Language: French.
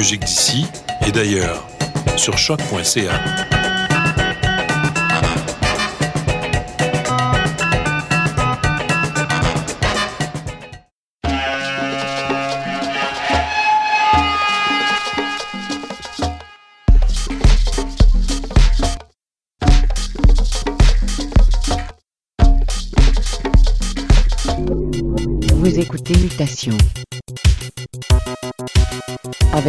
musique d'ici et d'ailleurs sur choc.ca. Vous écoutez Mutation